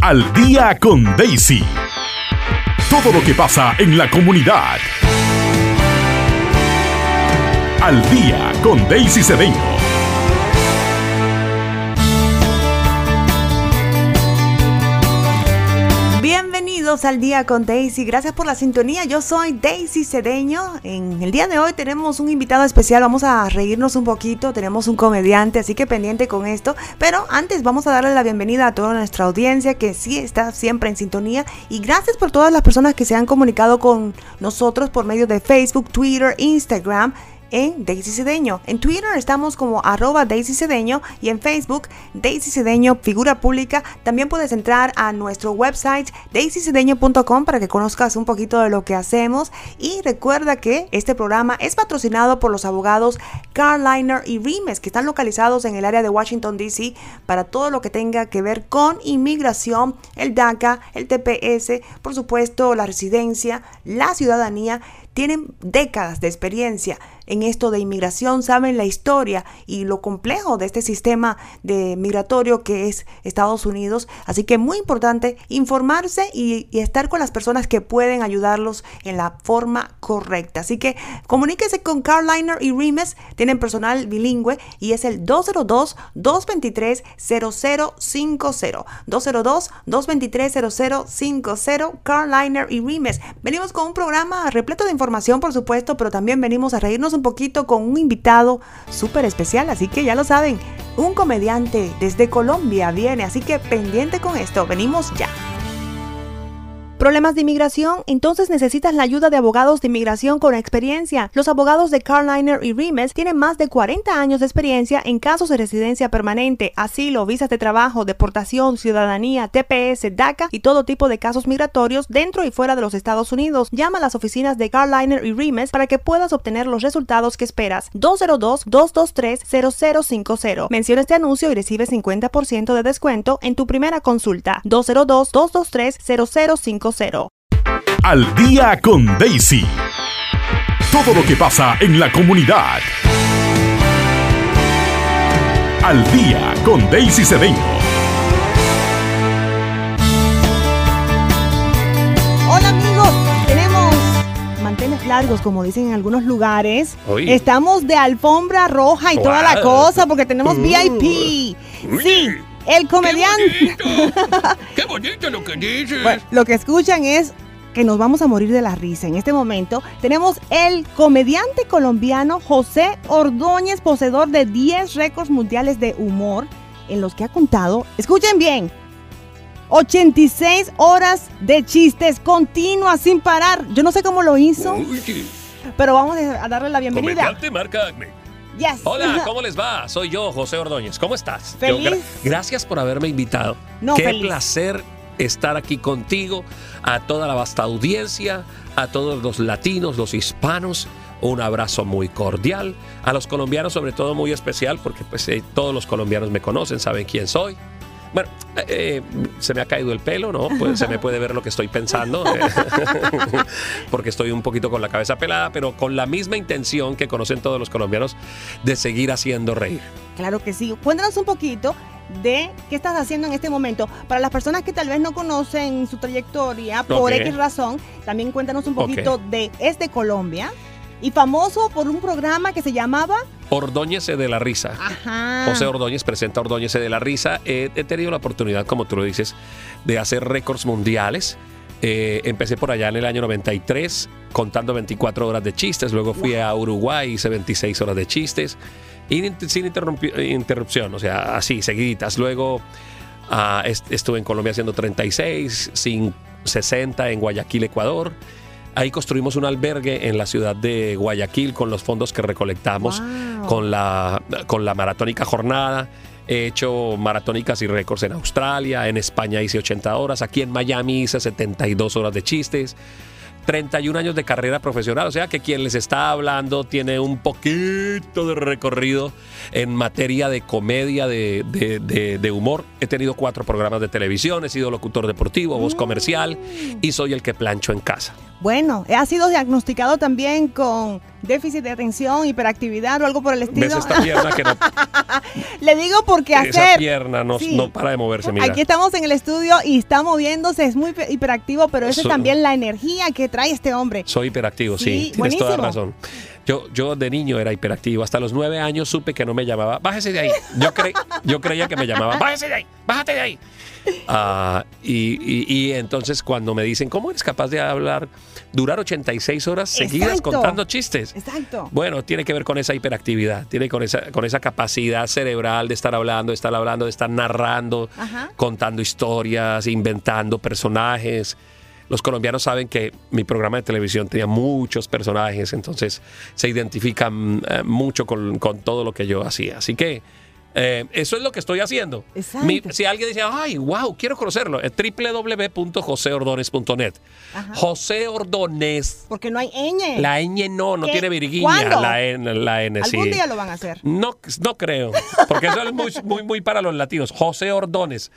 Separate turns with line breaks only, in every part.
Al día con Daisy. Todo lo que pasa en la comunidad. Al día con Daisy Cedeño.
Bienvenidos al día con Daisy. Gracias por la sintonía. Yo soy Daisy Cedeño. En el día de hoy tenemos un invitado especial. Vamos a reírnos un poquito. Tenemos un comediante, así que pendiente con esto. Pero antes vamos a darle la bienvenida a toda nuestra audiencia que sí está siempre en sintonía. Y gracias por todas las personas que se han comunicado con nosotros por medio de Facebook, Twitter, Instagram en Daisy Cedeño. En Twitter estamos como arroba Daisy Cedeño y en Facebook Daisy Cedeño, figura pública. También puedes entrar a nuestro website daisycedeño.com para que conozcas un poquito de lo que hacemos. Y recuerda que este programa es patrocinado por los abogados Carliner y Rimes, que están localizados en el área de Washington, D.C. para todo lo que tenga que ver con inmigración, el DACA, el TPS, por supuesto la residencia, la ciudadanía tienen décadas de experiencia en esto de inmigración, saben la historia y lo complejo de este sistema de migratorio que es Estados Unidos. Así que muy importante informarse y, estar con las personas que pueden ayudarlos en la forma correcta. Así que comuníquese con Carliner y Rimes, tienen personal bilingüe y es el 202-223-0050. 202-223-0050, Carliner y Rimes. Venimos con un programa repleto de información, por supuesto, pero también venimos a reírnos un poquito con un invitado súper especial, así que ya lo saben, un comediante desde Colombia viene, así que pendiente con esto, venimos ya. ¿Problemas de inmigración? Entonces necesitas la ayuda de abogados de inmigración con experiencia. Los abogados de Carliner y Rimes tienen más de 40 años de experiencia en casos de residencia permanente, asilo, visas de trabajo, deportación, ciudadanía, TPS, DACA y todo tipo de casos migratorios dentro y fuera de los Estados Unidos. Llama a las oficinas de Carliner y Rimes para que puedas obtener los resultados que esperas. 202-223-0050. Menciona este anuncio y recibe 50% de descuento en tu primera consulta. 202-223-0050.
Al día con Daisy. Todo lo que pasa en la comunidad. Al día con Daisy Cedeño.
Hola amigos, tenemos manteles largos como dicen en algunos lugares.
Oy.
Estamos de alfombra roja y toda la cosa porque tenemos VIP. Sí, el comediante.
¡Qué bonito lo que dices!
Bueno, lo que escuchan es que nos vamos a morir de la risa. En este momento tenemos el comediante colombiano José Ordóñez, poseedor de 10 récords mundiales de humor, en los que ha contado, escuchen bien, 86 horas de chistes continuas sin parar. Yo no sé cómo lo hizo,
Uy,
pero vamos a darle la bienvenida.
comediante marca Acme.
Yes.
Hola, ¿cómo les va? Soy yo, José Ordóñez. ¿Cómo estás?
Feliz.
Yo, gra- gracias por haberme invitado.
No,
Qué
feliz.
placer estar aquí contigo, a toda la vasta audiencia, a todos los latinos, los hispanos. Un abrazo muy cordial. A los colombianos, sobre todo, muy especial, porque pues, eh, todos los colombianos me conocen, saben quién soy. Bueno, eh, se me ha caído el pelo, ¿no? Pues se me puede ver lo que estoy pensando, eh, porque estoy un poquito con la cabeza pelada, pero con la misma intención que conocen todos los colombianos de seguir haciendo reír.
Claro que sí. Cuéntanos un poquito de qué estás haciendo en este momento. Para las personas que tal vez no conocen su trayectoria por
Ok.
X razón, también cuéntanos un poquito de Es de Colombia y famoso por un programa que se llamaba
Ordóñese de la risa.
Ajá.
José Ordóñez presenta Ordóñese de la Risa. Eh, he tenido la oportunidad, como tú lo dices, de hacer récords mundiales. Eh, empecé por allá en el año 93 contando 24 horas de chistes. Luego fui a Uruguay, hice 26 horas de chistes. Y sin interrupción, o sea, así, seguiditas. Luego ah, est- estuve en Colombia haciendo 36, sin 60 en Guayaquil, Ecuador. Ahí construimos un albergue en la ciudad de Guayaquil con los fondos que recolectamos
Wow.
con, la, con la maratónica jornada. He hecho maratónicas y récords en Australia, en España hice 80 horas, aquí en Miami hice 72 horas de chistes. 31 años de carrera profesional, o sea que quien les está hablando tiene un poquito de recorrido en materia de comedia, de, de- de- de humor. He tenido cuatro programas de televisión, he sido locutor deportivo, voz comercial y soy el que plancho en casa.
Bueno, ha sido diagnosticado también con déficit de atención, hiperactividad o algo por el estilo.
¿Ves esta pierna que no,
Le digo porque
esa
hacer.
pierna no,
Sí.
no para de moverse, mira.
Aquí estamos en el estudio y está moviéndose, es muy hiper- hiperactivo, pero eso es también la energía que trae este hombre.
Soy hiperactivo, sí,
Sí,
tienes
buenísimo.
toda razón. Yo, yo de niño era hiperactivo. Hasta los nueve años supe que no me llamaba. Bájese de ahí. Yo, cre- yo creía que me llamaba. Bájese de ahí. Bájate de ahí. Ah, y, y- y entonces cuando me dicen, ¿cómo eres capaz de hablar, durar 86 horas seguidas
Exacto.
contando chistes?
Exacto.
Bueno, tiene que ver con esa hiperactividad, tiene con esa, con esa capacidad cerebral de estar hablando, de estar hablando, de estar narrando,
Ajá.
contando historias, inventando personajes. Los colombianos saben que mi programa de televisión tenía muchos personajes, entonces se identifican eh, mucho con, con todo lo que yo hacía. Así que eh, eso es lo que estoy haciendo. Mi- si alguien dice, ay, wow, quiero conocerlo, es www.joseordones.net. José Ordóñez.
Porque no hay ñ.
La ñ no, no
¿Qué?
tiene.
¿Cuándo?
La N, la N sí.
Algún día lo van a hacer.
No, no creo, porque eso es muy, muy, muy para los latinos. José Ordones,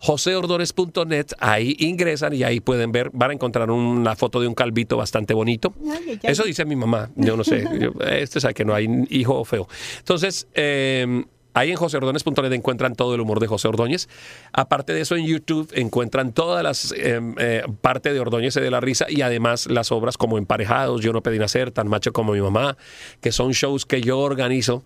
joseordones.net, ahí ingresan y ahí pueden ver, van a encontrar una foto de un calvito bastante bonito.
Ay, ay, ay.
Eso dice mi mamá, yo no sé, yo- este sabe que no hay hijo feo. Entonces, eh, Ahí en joseordones.net encuentran todo el humor de José Ordóñez. Aparte de eso, en YouTube encuentran todas las eh, eh, parte de Ordóñez de la risa y además las obras como Emparejados, Yo no pedí nacer, Tan macho como mi mamá, que son shows que yo organizo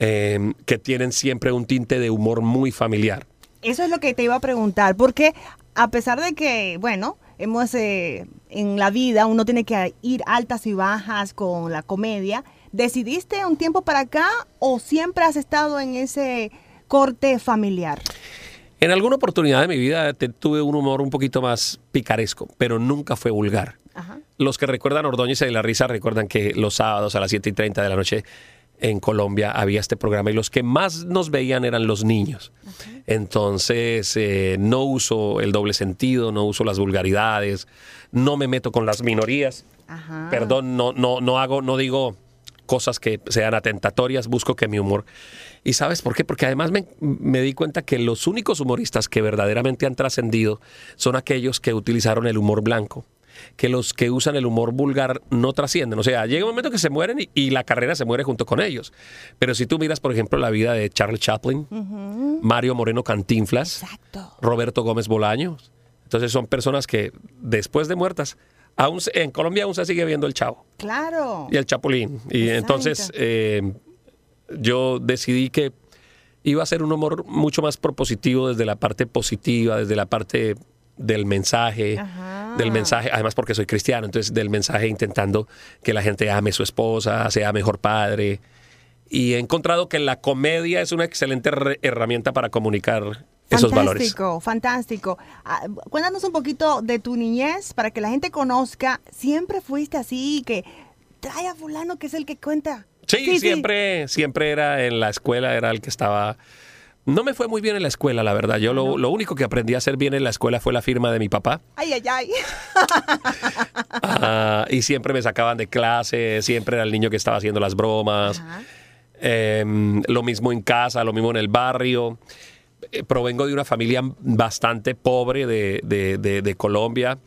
eh, que tienen siempre un tinte de humor muy familiar.
Eso es lo que te iba a preguntar, porque a pesar de que, bueno, hemos eh, en la vida uno tiene que ir altas y bajas con la comedia, ¿decidiste un tiempo para acá o siempre has estado en ese corte familiar?
En alguna oportunidad de mi vida te- tuve un humor un poquito más picaresco, pero nunca fue vulgar.
Ajá.
Los que recuerdan Ordóñez y de la Risa recuerdan que los sábados a las 7 y 30 de la noche en Colombia había este programa y los que más nos veían eran los niños. Entonces eh, no uso el doble sentido, no uso las vulgaridades, no me meto con las minorías.
Ajá.
Perdón, no, no, no hago, no digo cosas que sean atentatorias, busco que mi humor. ¿Y sabes por qué? Porque además me, me di cuenta que los únicos humoristas que verdaderamente han trascendido son aquellos que utilizaron el humor blanco. Que los que usan el humor vulgar no trascienden. O sea, llega un momento que se mueren y, y la carrera se muere junto con ellos. Pero si tú miras, por ejemplo, la vida de Charles Chaplin, Mario Moreno Cantinflas,
Exacto.
Roberto Gómez Bolaños. Entonces son personas que después de muertas, aún en Colombia aún se sigue viendo el chavo
Claro.
y el chapulín. Y
Exacto.
entonces eh, yo decidí que iba a ser un humor mucho más propositivo desde la parte positiva, desde la parte del mensaje,
Ajá.
del mensaje, además porque soy cristiano, entonces del mensaje intentando que la gente ame a su esposa, sea mejor padre. Y he encontrado que la comedia es una excelente herramienta para comunicar esos valores.
Fantástico, fantástico. Ah, cuéntanos un poquito de tu niñez para que la gente conozca. ¿Siempre fuiste así que trae a fulano que es el que cuenta?
Sí, siempre, siempre era en la escuela, era el que estaba. No me fue muy bien en la escuela, la verdad. Yo lo, lo único que aprendí a hacer bien en la escuela fue la firma de mi papá.
Ay, ay, ay.
Ah, y siempre me sacaban de clase, siempre era el niño que estaba haciendo las bromas. Em, lo mismo en casa, lo mismo en el barrio. Eh, provengo de una familia bastante pobre de, de- de- de Colombia.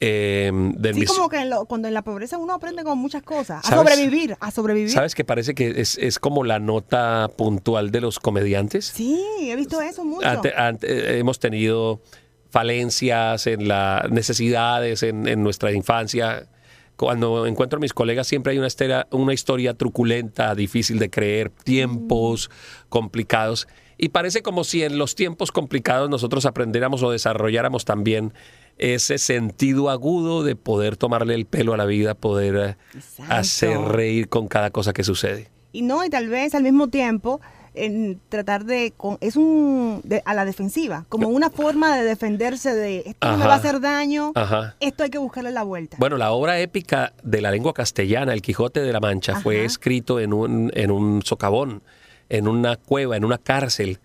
De
Sí,
mis-
como que en lo- cuando en la pobreza uno aprende con muchas cosas. A
¿Sabes?
sobrevivir, a sobrevivir.
¿Sabes que parece que es, es como la nota puntual de los comediantes?
Sí, he visto eso mucho.
Ante- ante- eh, hemos tenido falencias en las necesidades en, en nuestra infancia. Cuando encuentro a mis colegas siempre hay una, estera- una historia truculenta, difícil de creer, tiempos complicados. Y parece como si en los tiempos complicados nosotros aprendiéramos o desarrolláramos también ese sentido agudo de poder tomarle el pelo a la vida, poder eh,
Exacto.
hacer reír con cada cosa que sucede.
Y no, y tal vez al mismo tiempo en tratar de con- es un de- a la defensiva, como una forma de defenderse de esto no me
Ajá.
va a hacer daño,
Ajá.
esto hay que buscarle la vuelta.
Bueno, la obra épica de la lengua castellana, El Quijote de la Mancha, fue
Ajá.
escrito en un, en un socavón, en una cueva, en una cárcel.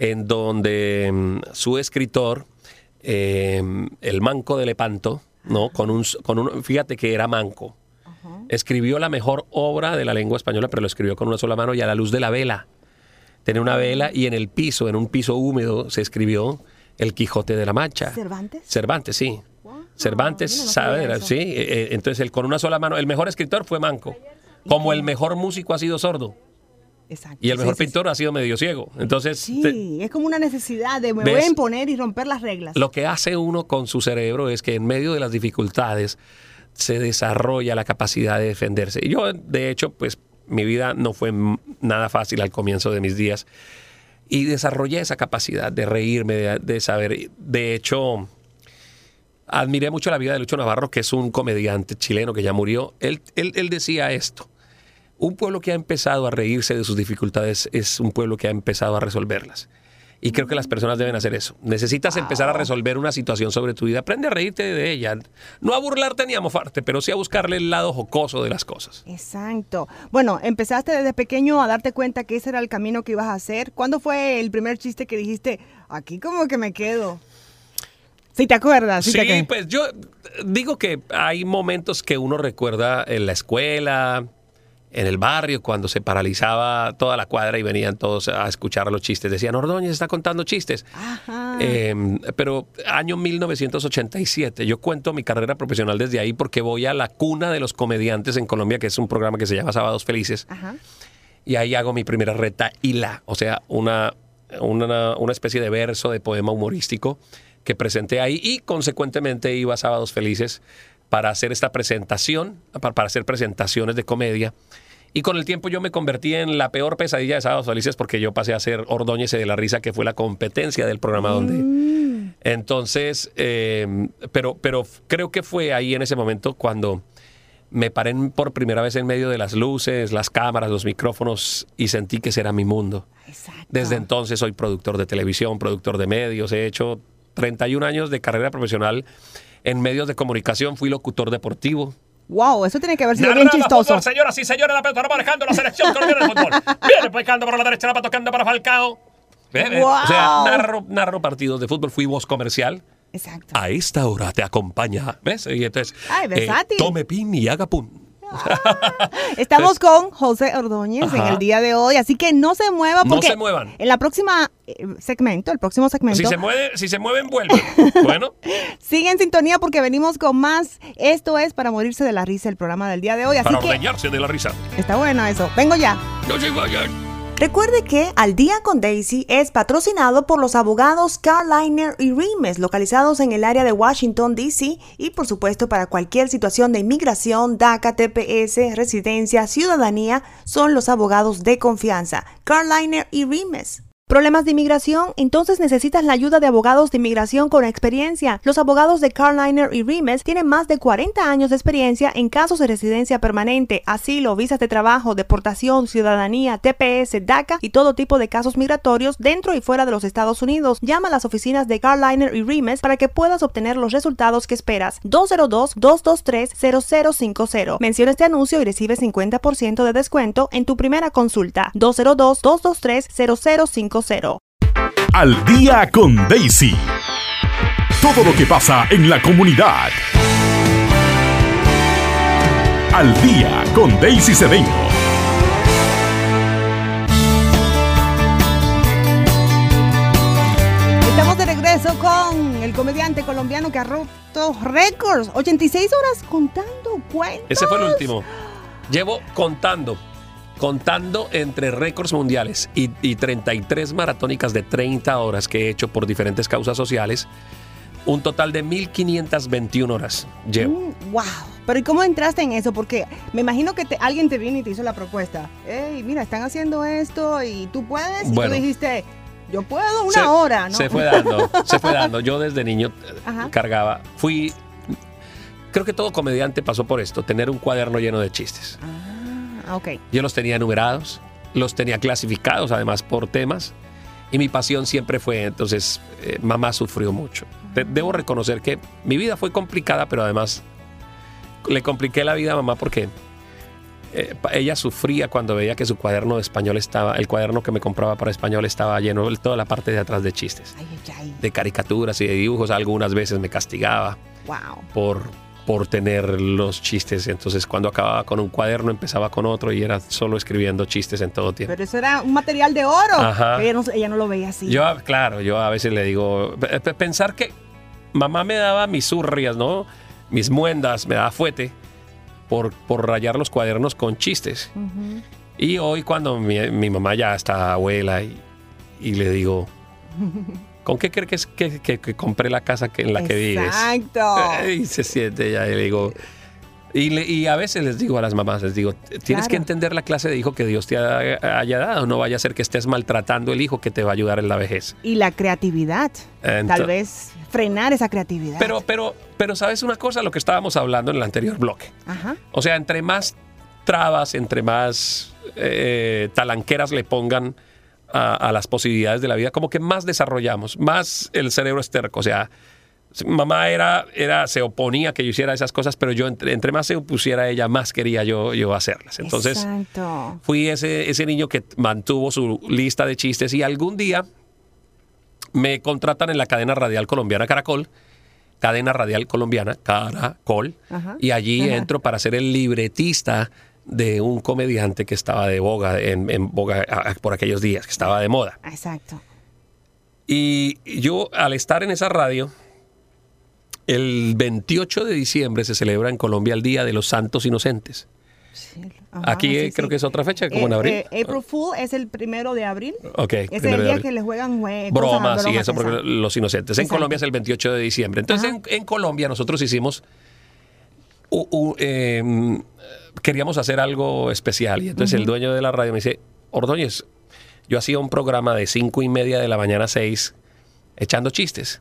en donde mm, su escritor, eh, el manco de Lepanto, ¿no? Con un, con un, fíjate que era manco. Escribió la mejor obra de la lengua española, pero lo escribió con una sola mano y a la luz de la vela. Tenía una vela y en el piso, en un piso húmedo, se escribió El Quijote de la Mancha.
¿Cervantes?
Cervantes, sí. Cervantes,
no
sabe, sí. eh, eh, entonces, él con una sola mano, el mejor escritor fue manco. Como el mejor músico ha sido sordo.
Exacto.
Y el
Sí,
mejor
sí,
pintor ha sido medio ciego. Entonces,
Sí,
te-
es como una necesidad de me
¿Ves?
voy a imponer y romper las reglas.
lo que hace uno con su cerebro es que en medio de las dificultades se desarrolla la capacidad de defenderse. Y yo, de hecho, pues mi vida no fue nada fácil al comienzo de mis días. Y desarrollé esa capacidad de reírme, de, de saber. De hecho, admiré mucho la vida de Lucho Navarro, que es un comediante chileno que ya murió. Él, él, él decía esto. Un pueblo que ha empezado a reírse de sus dificultades es un pueblo que ha empezado a resolverlas. Y creo que las personas deben hacer eso. Necesitas empezar a resolver una situación sobre tu vida. Aprende a reírte de ella. No a burlarte ni a mofarte, pero sí a buscarle el lado jocoso de las cosas.
Exacto. Bueno, empezaste desde pequeño a darte cuenta que ese era el camino que ibas a hacer. ¿Cuándo fue el primer chiste que dijiste, aquí como que me quedo? Si te acuerdas. Sí,
Sí,
te acuerdas.
pues yo digo que hay momentos que uno recuerda en la escuela, en el barrio, cuando se paralizaba toda la cuadra y venían todos a escuchar los chistes. Decían, Ordóñez está contando chistes.
Ajá.
Eh, pero año 1987, yo cuento mi carrera profesional desde ahí porque voy a la cuna de los comediantes en Colombia, que es un programa que se llama Sábados Felices,
Ajá.
y ahí hago mi primera reta y la, o sea, una, una, una especie de verso, de poema humorístico que presenté ahí y consecuentemente iba a Sábados Felices para hacer esta presentación, para, hacer presentaciones de comedia. Y con el tiempo yo me convertí en la peor pesadilla de Sábados Felices porque yo pasé a ser Ordóñez de la Risa, que fue la competencia del programa donde... Entonces, eh, pero, pero creo que fue ahí en ese momento cuando me paré por primera vez en medio de las luces, las cámaras, los micrófonos y sentí que ese era mi mundo.
Exacto.
Desde entonces soy productor de televisión, productor de medios, he hecho 31 años de carrera profesional en medios de comunicación, fui locutor deportivo.
Wow, eso tiene que haber sido bien chistoso.
señoras y señores, la pelota va manejando la selección colombiana de fútbol. Viene picando por la derecha, la va tocando para Falcao. Ve. O sea,
Wow.
narro, narro partidos de fútbol, fui voz comercial.
Exacto.
A esta hora te acompaña, ¿ves? Y entonces, eh,
Ay, versátil.
tome pin y haga pun.
Estamos con José Ordóñez en el día de hoy, así que no se mueva
No
porque
se muevan.
en la próxima eh, segmento, el próximo segmento,
Si se, mueve, si se mueven, vuelven. Bueno,
sigue en sintonía porque venimos con más. Esto es para morirse de la risa el programa del día de hoy, así
para
que
ordeñarse de la risa.
está bueno eso. Vengo ya.
No se vayan.
Recuerde que Al Día con Daisy es patrocinado por los abogados Carliner y Rimes, localizados en el área de Washington, D.C. y por supuesto para cualquier situación de inmigración, DACA, TPS, residencia, ciudadanía, son los abogados de confianza. Carliner y Rimes. ¿Problemas de inmigración? Entonces necesitas la ayuda de abogados de inmigración con experiencia. Los abogados de Carliner y Rimes tienen más de 40 años de experiencia en casos de residencia permanente, asilo, visas de trabajo, deportación, ciudadanía, TPS, DACA y todo tipo de casos migratorios dentro y fuera de los Estados Unidos. Llama a las oficinas de Carliner y Rimes para que puedas obtener los resultados que esperas. 202-223-0050. Menciona este anuncio y recibe 50% de descuento en tu primera consulta. 202-223-0050.
Al día con Daisy. Todo lo que pasa en la comunidad. Al día con Daisy Cedeño.
Estamos de regreso con el comediante colombiano que ha roto récords. 86 horas contando cuentos.
Ese fue el último. Llevo contando, contando entre récords mundiales y, y 33 maratónicas de 30 horas que he hecho por diferentes causas sociales. Un total de 1521 horas llevo.
Mm, wow. Pero ¿y cómo entraste en eso? Porque me imagino que te- alguien te vino y te hizo la propuesta. Hey, mira, están haciendo esto y tú puedes. Y
Bueno.
tú dijiste, yo puedo una
Se-
hora, ¿no?
Se fue dando, se fue dando. Yo desde niño eh,
Ajá.
cargaba, fui, creo que todo comediante pasó por esto, tener un cuaderno lleno de chistes.
Ah, ok.
Yo los tenía numerados, los tenía clasificados además por temas y mi pasión siempre fue, entonces, eh, mamá sufrió mucho. De- debo reconocer que mi vida fue complicada, pero además le compliqué la vida a mamá porque eh, ella sufría cuando veía que su cuaderno de español estaba, el cuaderno que me compraba para español estaba lleno de toda la parte de atrás de chistes,
Ay, ay, ay.
de caricaturas y de dibujos. Algunas veces me castigaba
Wow.
por, por tener los chistes. Entonces, cuando acababa con un cuaderno, empezaba con otro y era solo escribiendo chistes en todo tiempo.
Pero eso era un material de oro.
Ajá.
Ella no, ella no lo veía así.
Yo, claro, yo a veces le digo, pe- pe- pensar que mamá me daba mis surrias, ¿no? Mis muendas, me daba fuete por, por rayar los cuadernos con chistes.
Ujú.
Y hoy cuando mi, mi mamá ya está abuela y, y le digo, ¿con qué crees que, que, que- que compré la casa en la que vives?
Exacto.
Y se siente ya y le digo... Y, le- y a veces les digo a las mamás, les digo, tienes
Claro.
que entender la clase de hijo que Dios te ha- haya dado. No vaya a ser que estés maltratando el hijo que te va a ayudar en la vejez.
Y la creatividad.
Ento-
Tal vez frenar esa creatividad.
Pero, pero, pero, ¿sabes una cosa? Lo que estábamos hablando en el anterior bloque.
Ajá.
O sea, entre más trabas, entre más eh, talanqueras le pongan a, a las posibilidades de la vida, como que más desarrollamos, más el cerebro es terco. O sea, mamá era, era, se oponía a que yo hiciera esas cosas, pero yo entre, entre más se opusiera a ella, más quería yo, yo hacerlas. Entonces,
Exacto.
fui ese, ese niño que mantuvo su lista de chistes y algún día me contratan en la cadena radial colombiana Caracol, cadena radial colombiana Caracol,
Ajá.
y allí
Ajá.
entro para ser el libretista de un comediante que estaba de boga, en, en boga por aquellos días, que estaba de moda.
Exacto.
Y yo, al estar en esa radio, el 28 de diciembre se celebra en Colombia el Día de los Santos Inocentes.
Sí, ajá,
Aquí
sí,
creo
sí.
que es otra fecha, como en
Eh,
abril.
eh, April Fool es el primero de abril.
Ok,
es el día que le juegan jue-
bromas, y eso, porque
exacto.
los inocentes. En
Exacto.
Colombia es el 28 de diciembre. Entonces, en, en Colombia nosotros hicimos, eh, queríamos hacer algo especial. Y entonces el dueño de la radio me dice, Ordóñez, yo hacía un programa de cinco y media de la mañana a seis, echando chistes.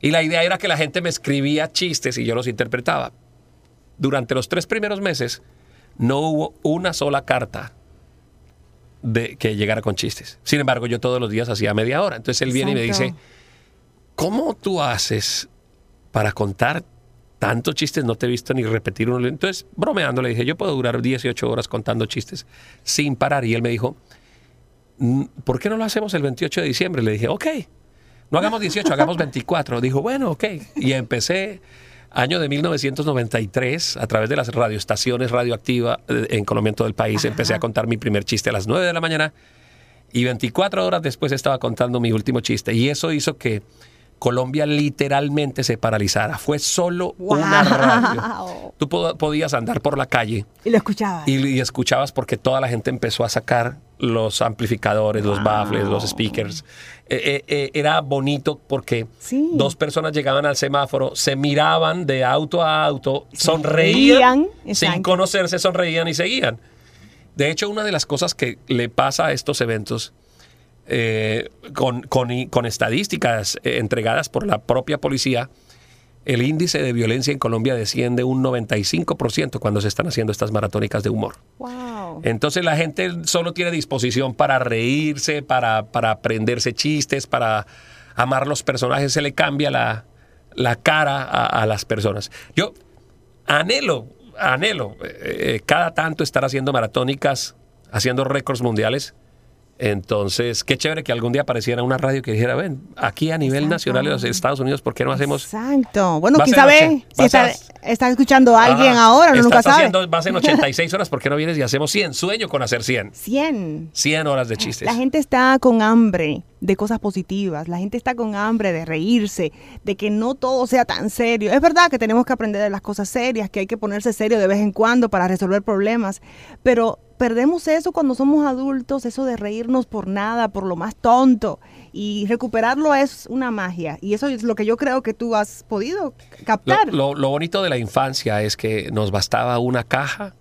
Y la idea era que la gente me escribía chistes y yo los interpretaba. Durante los tres primeros meses no hubo una sola carta de que llegara con chistes. Sin embargo, yo todos los días hacía media hora. Entonces él viene y me dice, ¿cómo tú haces para contar tantos chistes? No te he visto ni repetir uno. Entonces, bromeando, le dije, yo puedo durar 18 horas contando chistes sin parar. Y él me dijo, "Mm, ¿por qué no lo hacemos el 28 de diciembre? Le dije, ok, no hagamos 18, hagamos 24. Dijo, bueno, ok. Y empecé año de 1993 a través de las radioestaciones radioactiva eh, en Colombia en todo el país. Empecé a contar mi primer chiste a las 9 de la mañana y 24 horas después estaba contando mi último chiste. Y eso hizo que Colombia literalmente se paralizara. Fue solo una radio. Tú po- podías andar por la calle
Y lo escuchaba.
y, y escuchabas porque toda la gente empezó a sacar los amplificadores, los baffles, los speakers. Eh, eh, eh, era bonito porque
Sí.
dos personas llegaban al semáforo, se miraban de auto a auto,
reían,
sonreían, sin conocerse, sonreían y seguían. De hecho, una de las cosas que le pasa a estos eventos eh, con, con- con estadísticas eh, entregadas por la propia policía, el índice de violencia en Colombia desciende un 95% cuando se están haciendo estas maratónicas de humor.
Wow.
Entonces la gente solo tiene disposición para reírse, para, para aprenderse chistes, para amar los personajes, se le cambia la, la cara a, a las personas. Yo anhelo, anhelo eh, cada tanto estar haciendo maratónicas, haciendo récords mundiales. Entonces, qué chévere que algún día apareciera una radio que dijera, ven, aquí a nivel
Exacto.
nacional de los Estados Unidos, ¿por qué no hacemos
Exacto. Bueno, quién sabe si está, está escuchando a alguien
Ajá.
ahora, uno nunca sabe.
haciendo, vas en 86 horas, ¿por qué no vienes y hacemos 100? Sueño con hacer 100.
100.
100 horas de chistes.
La gente está con hambre de cosas positivas, la gente está con hambre de reírse, de que no todo sea tan serio. Es verdad que tenemos que aprender de las cosas serias, que hay que ponerse serio de vez en cuando para resolver problemas, pero perdemos eso cuando somos adultos, eso de reírnos por nada, por lo más tonto, y recuperarlo es una magia, y eso es lo que yo creo que tú has podido captar.
lo- lo bonito de la infancia es que nos bastaba una caja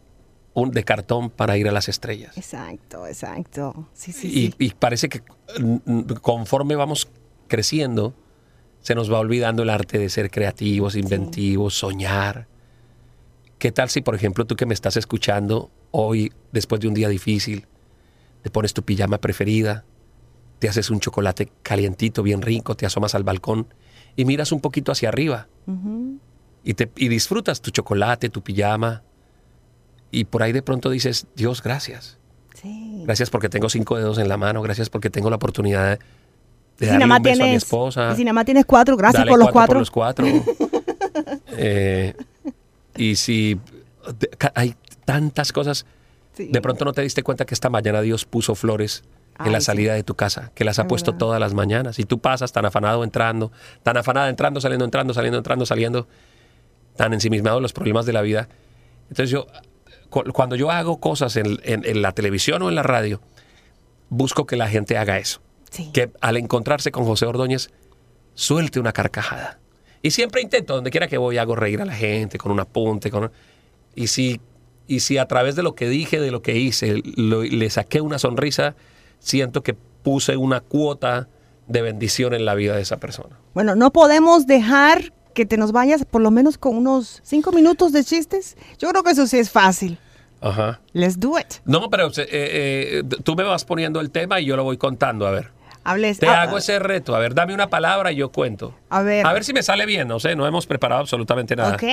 un- de cartón para ir a las estrellas.
Exacto, exacto. Sí, sí,
Y,
sí.
y parece que conforme vamos creciendo, se nos va olvidando el arte de ser creativos, inventivos, soñar. ¿Qué tal si, por ejemplo, tú que me estás escuchando hoy, después de un día difícil, te pones tu pijama preferida, te haces un chocolate calientito, bien rico, te asomas al balcón y miras un poquito hacia arriba y, te, y disfrutas tu chocolate, tu pijama y por ahí de pronto dices, Dios, gracias.
Sí.
Gracias porque tengo cinco dedos en la mano, gracias porque tengo la oportunidad de darle un beso a mi esposa.
y si nada más tienes cuatro, gracias por los cuatro.
los cuatro. Eh, y si hay tantas cosas,
Sí.
de pronto no te diste cuenta que esta mañana Dios puso flores en la
sí.
salida de tu casa, que las ha
Es
puesto
verdad.
todas las mañanas. Y tú pasas tan afanado entrando, tan afanada entrando, saliendo, entrando, saliendo, entrando, saliendo, tan ensimismado en los problemas de la vida. Entonces yo, cu- cuando yo hago cosas en, en- en la televisión o en la radio, busco que la gente haga eso.
Sí.
Que al encontrarse con José Ordóñez, suelte una carcajada. Y siempre intento, donde quiera que voy, hago reír a la gente con un apunte. Con... Y, si, y si a través de lo que dije, de lo que hice, lo- le saqué una sonrisa, siento que puse una cuota de bendición en la vida de esa persona.
Bueno, no podemos dejar que te nos vayas por lo menos con unos cinco minutos de chistes. Yo creo que eso sí es fácil.
Ajá.
Let's do it.
No, pero eh, eh, tú me vas poniendo el tema y yo lo voy contando, a ver.
Hables.
Te
ah,
hago ese reto. A ver, dame una palabra y yo cuento.
A ver.
A ver si me sale bien. No sé, no hemos preparado absolutamente nada.
Ok.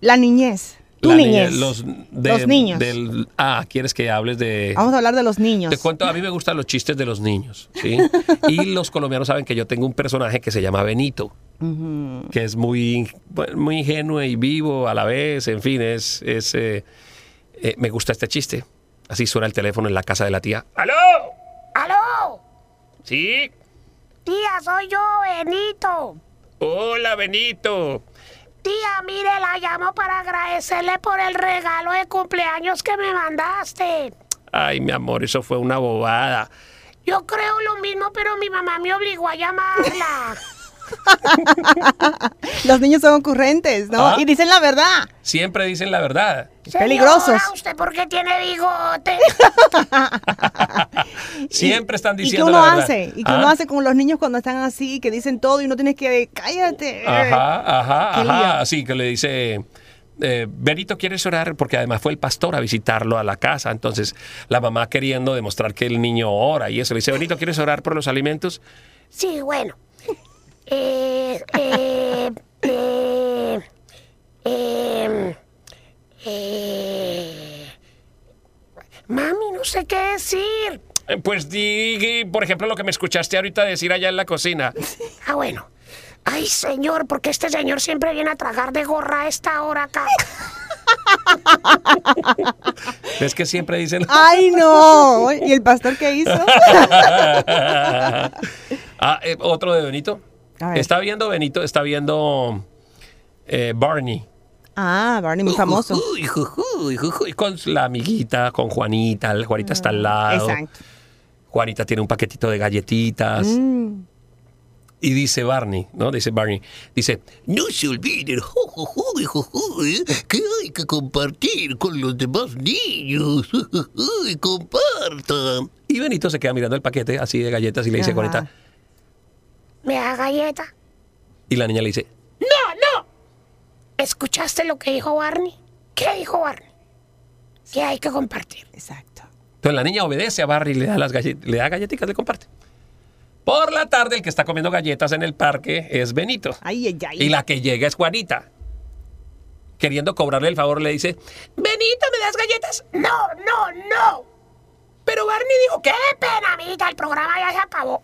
La niñez. Tu
La
niñez.
niñez, los, de-
Los niños.
del- ah, ¿quieres que hables de...?
Vamos a hablar de los niños.
Te cuento, a mí me gustan los chistes de los niños, ¿sí? y los colombianos saben que yo tengo un personaje que se llama Benito, que es muy, muy ingenuo y vivo a la vez, en fin, es... es eh, eh, me gusta este chiste. Así suena el teléfono en la casa de la tía. ¡Aló!
¡Aló!
¿Sí?
Tía, soy yo, Benito.
Hola, Benito.
Tía, mire, la llamo para agradecerle por el regalo de cumpleaños que me mandaste.
Ay, mi amor, eso fue una bobada.
Yo creo lo mismo, pero mi mamá me obligó a llamarla.
Los niños son ocurrentes, ¿no?
Ah.
Y dicen la verdad.
Siempre dicen la verdad.
Peligrosos.
Señora, ¿usted por qué tiene bigote?
Siempre están
¿Y qué
diciendo
uno
la verdad.
hace? ¿Y qué
¿Ah?
uno hace con los niños cuando están así, que dicen todo y uno tiene que, cállate?
Ajá, ajá,
Qué
ajá. Así que le dice, eh, Benito, ¿quieres orar? Porque además fue el pastor a visitarlo a la casa. Entonces, la mamá queriendo demostrar que el niño ora y eso. Le dice, Benito, ¿quieres orar por los alimentos?
Sí, bueno. Eh, eh, eh, eh, eh. Mami, no sé qué decir.
Eh, Pues di, por ejemplo, lo que me escuchaste ahorita decir allá en la cocina.
Ah, bueno. Ay, señor, porque este señor siempre viene a tragar de gorra a esta hora acá.
Es que siempre dicen...
¡Ay, no! ¿Y el pastor qué hizo?
ah, eh, otro de Benito. Está viendo Benito, está viendo eh, Barney.
Ah, Barney, muy famoso.
Uy, jujuy, jujuy, con la amiguita, con Juanita. Juanita está al lado.
Exacto.
Juanita tiene un paquetito de galletitas.
Mm.
Y dice Barney, ¿no? Dice Barney, dice, no se olviden, jo, jo, jo, que hay que compartir con los demás niños. compartan. Y Benito se queda mirando el paquete así de galletas y le dice a
Ajá.
Juanita,
¿Me da galleta?
y la niña le dice,
¡No, no! ¿Escuchaste lo que dijo Barney? ¿Qué dijo Barney? Que hay que compartir.
Exacto.
Entonces la niña obedece a Barney y le da, las galle- le da galletitas, le comparte. Por la tarde, el que está comiendo galletas en el parque es Benito.
Ay, ay, ay.
Y la que llega es Juanita. Queriendo cobrarle el favor, le dice, Benito, ¿me das galletas?
No, no, no. Pero Barney dijo, qué pena, amiguita, el programa ya se acabó.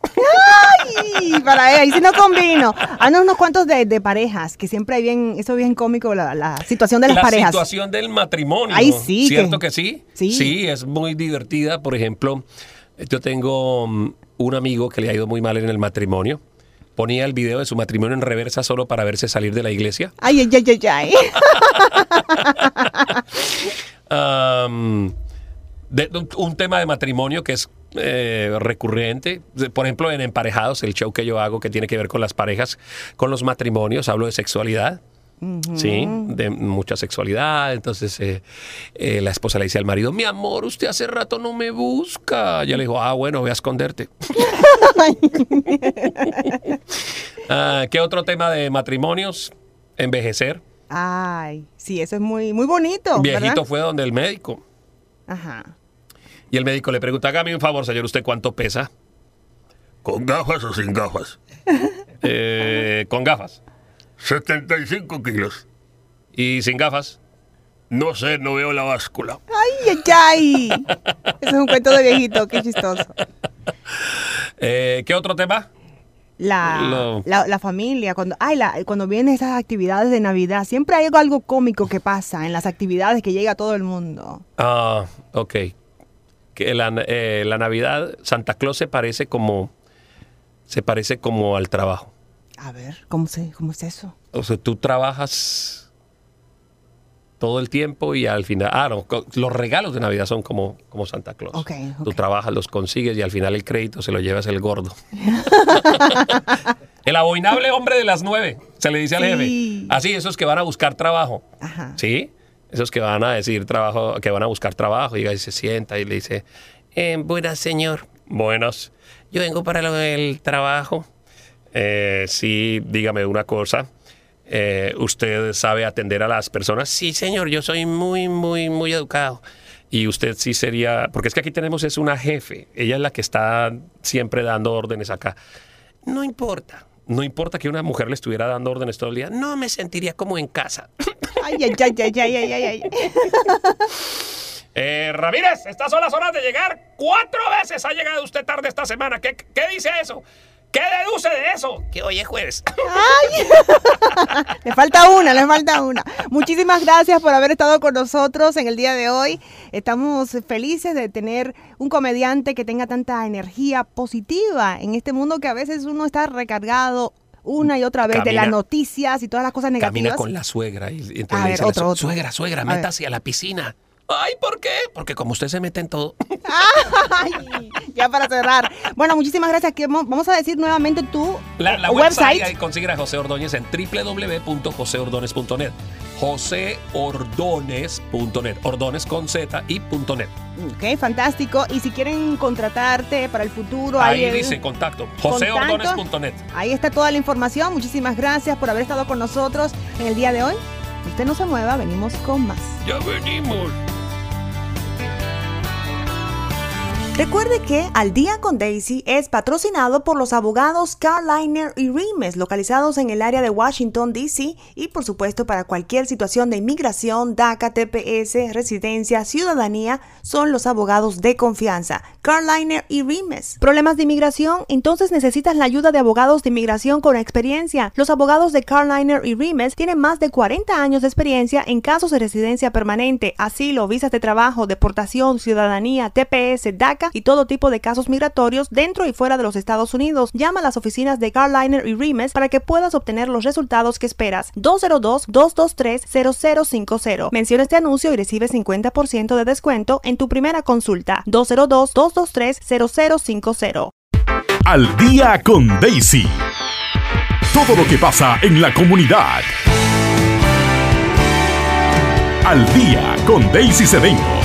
Ay, para él, ahí sí no combino. Hay unos cuantos de, de parejas, que siempre hay bien, eso es bien cómico, la, la situación de las
la
parejas.
situación del matrimonio.
Ay, sí,
¿Cierto
que-
que, sí?
sí.
es muy divertida. Por ejemplo, yo tengo mm, un amigo que le ha ido muy mal en el matrimonio. Ponía el video de su matrimonio en reversa solo para verse salir de la iglesia.
Ay, ay, ay, ay, ay.
de- un, tema de matrimonio que es eh, recurrente. Por ejemplo, en Emparejados, el show que yo hago que tiene que ver con las parejas, con los matrimonios, hablo de sexualidad. Sí, de mucha sexualidad. Entonces eh, eh, la esposa le dice al marido, mi amor, usted hace rato no me busca. Ya le dijo, ah, bueno, voy a esconderte. Ah, ¿Qué otro tema de matrimonios? Envejecer.
Ay, sí, eso es muy, muy bonito.
Viejito
¿verdad?
fue donde el médico.
Ajá.
Y el médico le pregunta, hágame un favor, señor, ¿usted cuánto pesa?
¿Con gafas o sin gafas?
Eh, con gafas.
75 kilos.
¿Y sin gafas?
No sé, no veo la báscula.
Ay, ay, ay. Ese es un cuento de viejito, qué chistoso.
Eh, ¿Qué otro tema?
La, la familia, cuando, ay, la, cuando vienen esas actividades de Navidad, siempre hay algo, algo cómico que pasa en las actividades que llega a todo el mundo.
Ah, ok. Que la, eh, la Navidad, Santa Claus se parece como. Se parece como al trabajo.
A ver, ¿cómo, se, cómo es eso?
O sea, tú trabajas todo el tiempo y al final. Ah, no, los regalos de Navidad son como, como Santa Claus. Tú trabajas, los consigues y al final el crédito se lo llevas el gordo. el abominable hombre de las nueve, se le dice al jefe. Así, esos que van a buscar trabajo. ¿Sí? Esos que van a decir trabajo, que van a buscar trabajo. Y se sienta y le dice, "Eh, buenas, señor. Buenas. Yo vengo para lo del trabajo. Eh, sí, dígame una cosa. Eh, ¿Usted sabe atender a las personas? Sí, señor, yo soy muy, muy, muy educado. Y usted sí sería, porque es que aquí tenemos es una jefe, ella es la que está siempre dando órdenes acá. No importa, no importa que una mujer le estuviera dando órdenes todo el día, no me sentiría como en casa.
Ay, ay, ay, ay, ay, ay, ay, ay.
Eh, Ramírez, estas son las horas de llegar. Cuatro veces ha llegado usted tarde esta semana. ¿Qué, qué dice eso? ¿Qué deduce de eso? Que hoy es jueves.
Le falta una, le falta una. Muchísimas gracias por haber estado con nosotros en el día de hoy. Estamos felices de tener un comediante que tenga tanta energía positiva en este mundo que a veces uno está recargado una y otra vez de las noticias y todas las cosas negativas.
Camina con la suegra y, entonces
A
le
ver,
dice a la
otro,
su-
otro.
suegra, suegra,
A ver.
métase a la piscina. Ay, ¿por qué? Porque como usted se mete en todo.
Ay, ya para cerrar. Bueno, muchísimas gracias. Vamos a decir nuevamente tu
La, la website, ahí consiguen a José Ordóñez en www.joseordóñez.net. joseordóñez.net. Ordóñez con Z y punto .net.
Ok, fantástico. Y si quieren contratarte para el futuro,
Ahí
el-
dice contacto.
Contacto.
joseordóñez.net.
Ahí está toda la información. Muchísimas gracias por haber estado con nosotros en el día de hoy. Usted no se mueva, venimos con más.
Ya venimos.
Recuerde que Al Día con Daisy es patrocinado por los abogados Carliner y Rimes, localizados en el área de Washington, D.C. y por supuesto para cualquier situación de inmigración, DACA, TPS, residencia, ciudadanía, son los abogados de confianza. Carliner y Rimes. ¿Problemas de inmigración? Entonces necesitas la ayuda de abogados de inmigración con experiencia. Los abogados de Carliner y Rimes tienen más de 40 años de experiencia en casos de residencia permanente, asilo, visas de trabajo, deportación, ciudadanía, TPS, DACA y todo tipo de casos migratorios dentro y fuera de los Estados Unidos. Llama a las oficinas de Carliner y Rimes para que puedas obtener los resultados que esperas. 202-223-0050. Menciona este anuncio y recibe 50% de descuento en tu primera consulta. 202-223-0050.
Al día con Daisy. Todo lo que pasa en la comunidad. Al día con Daisy Cedeño.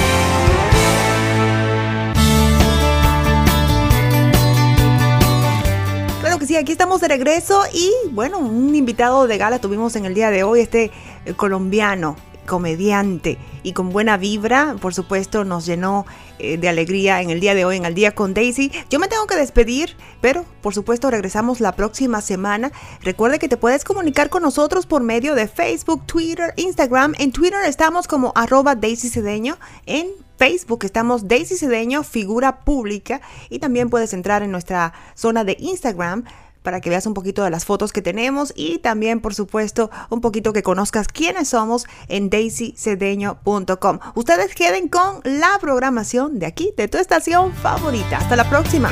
Sí, aquí estamos de regreso y bueno, un invitado de gala tuvimos en el día de hoy, este eh, colombiano, comediante y con buena vibra, por supuesto nos llenó eh, de alegría en el día de hoy, en el día con Daisy. Yo me tengo que despedir, pero por supuesto regresamos la próxima semana. Recuerde que te puedes comunicar con nosotros por medio de Facebook, Twitter, Instagram. En Twitter estamos como arroba Daisy Cedeño, en Facebook estamos Daisy Cedeño, figura pública, y también puedes entrar en nuestra zona de Instagram para que veas un poquito de las fotos que tenemos y también, por supuesto, un poquito que conozcas quiénes somos en daisycedeño.com. Ustedes queden con la programación de aquí, de tu estación favorita. Hasta la próxima.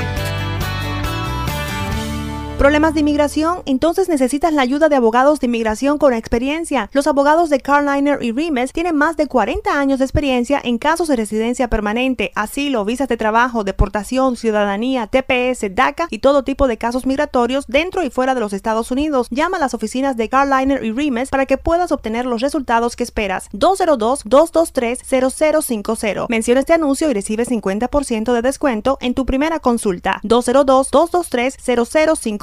¿Problemas de inmigración? Entonces necesitas la ayuda de abogados de inmigración con experiencia. Los abogados de Carliner y Rimes tienen más de 40 años de experiencia en casos de residencia permanente, asilo, visas de trabajo, deportación, ciudadanía, TPS, DACA y todo tipo de casos migratorios dentro y fuera de los Estados Unidos. Llama a las oficinas de Carliner y Rimes para que puedas obtener los resultados que esperas. 202-223-0050. Menciona este anuncio y recibe 50% de descuento en tu primera consulta. 202-223-0050.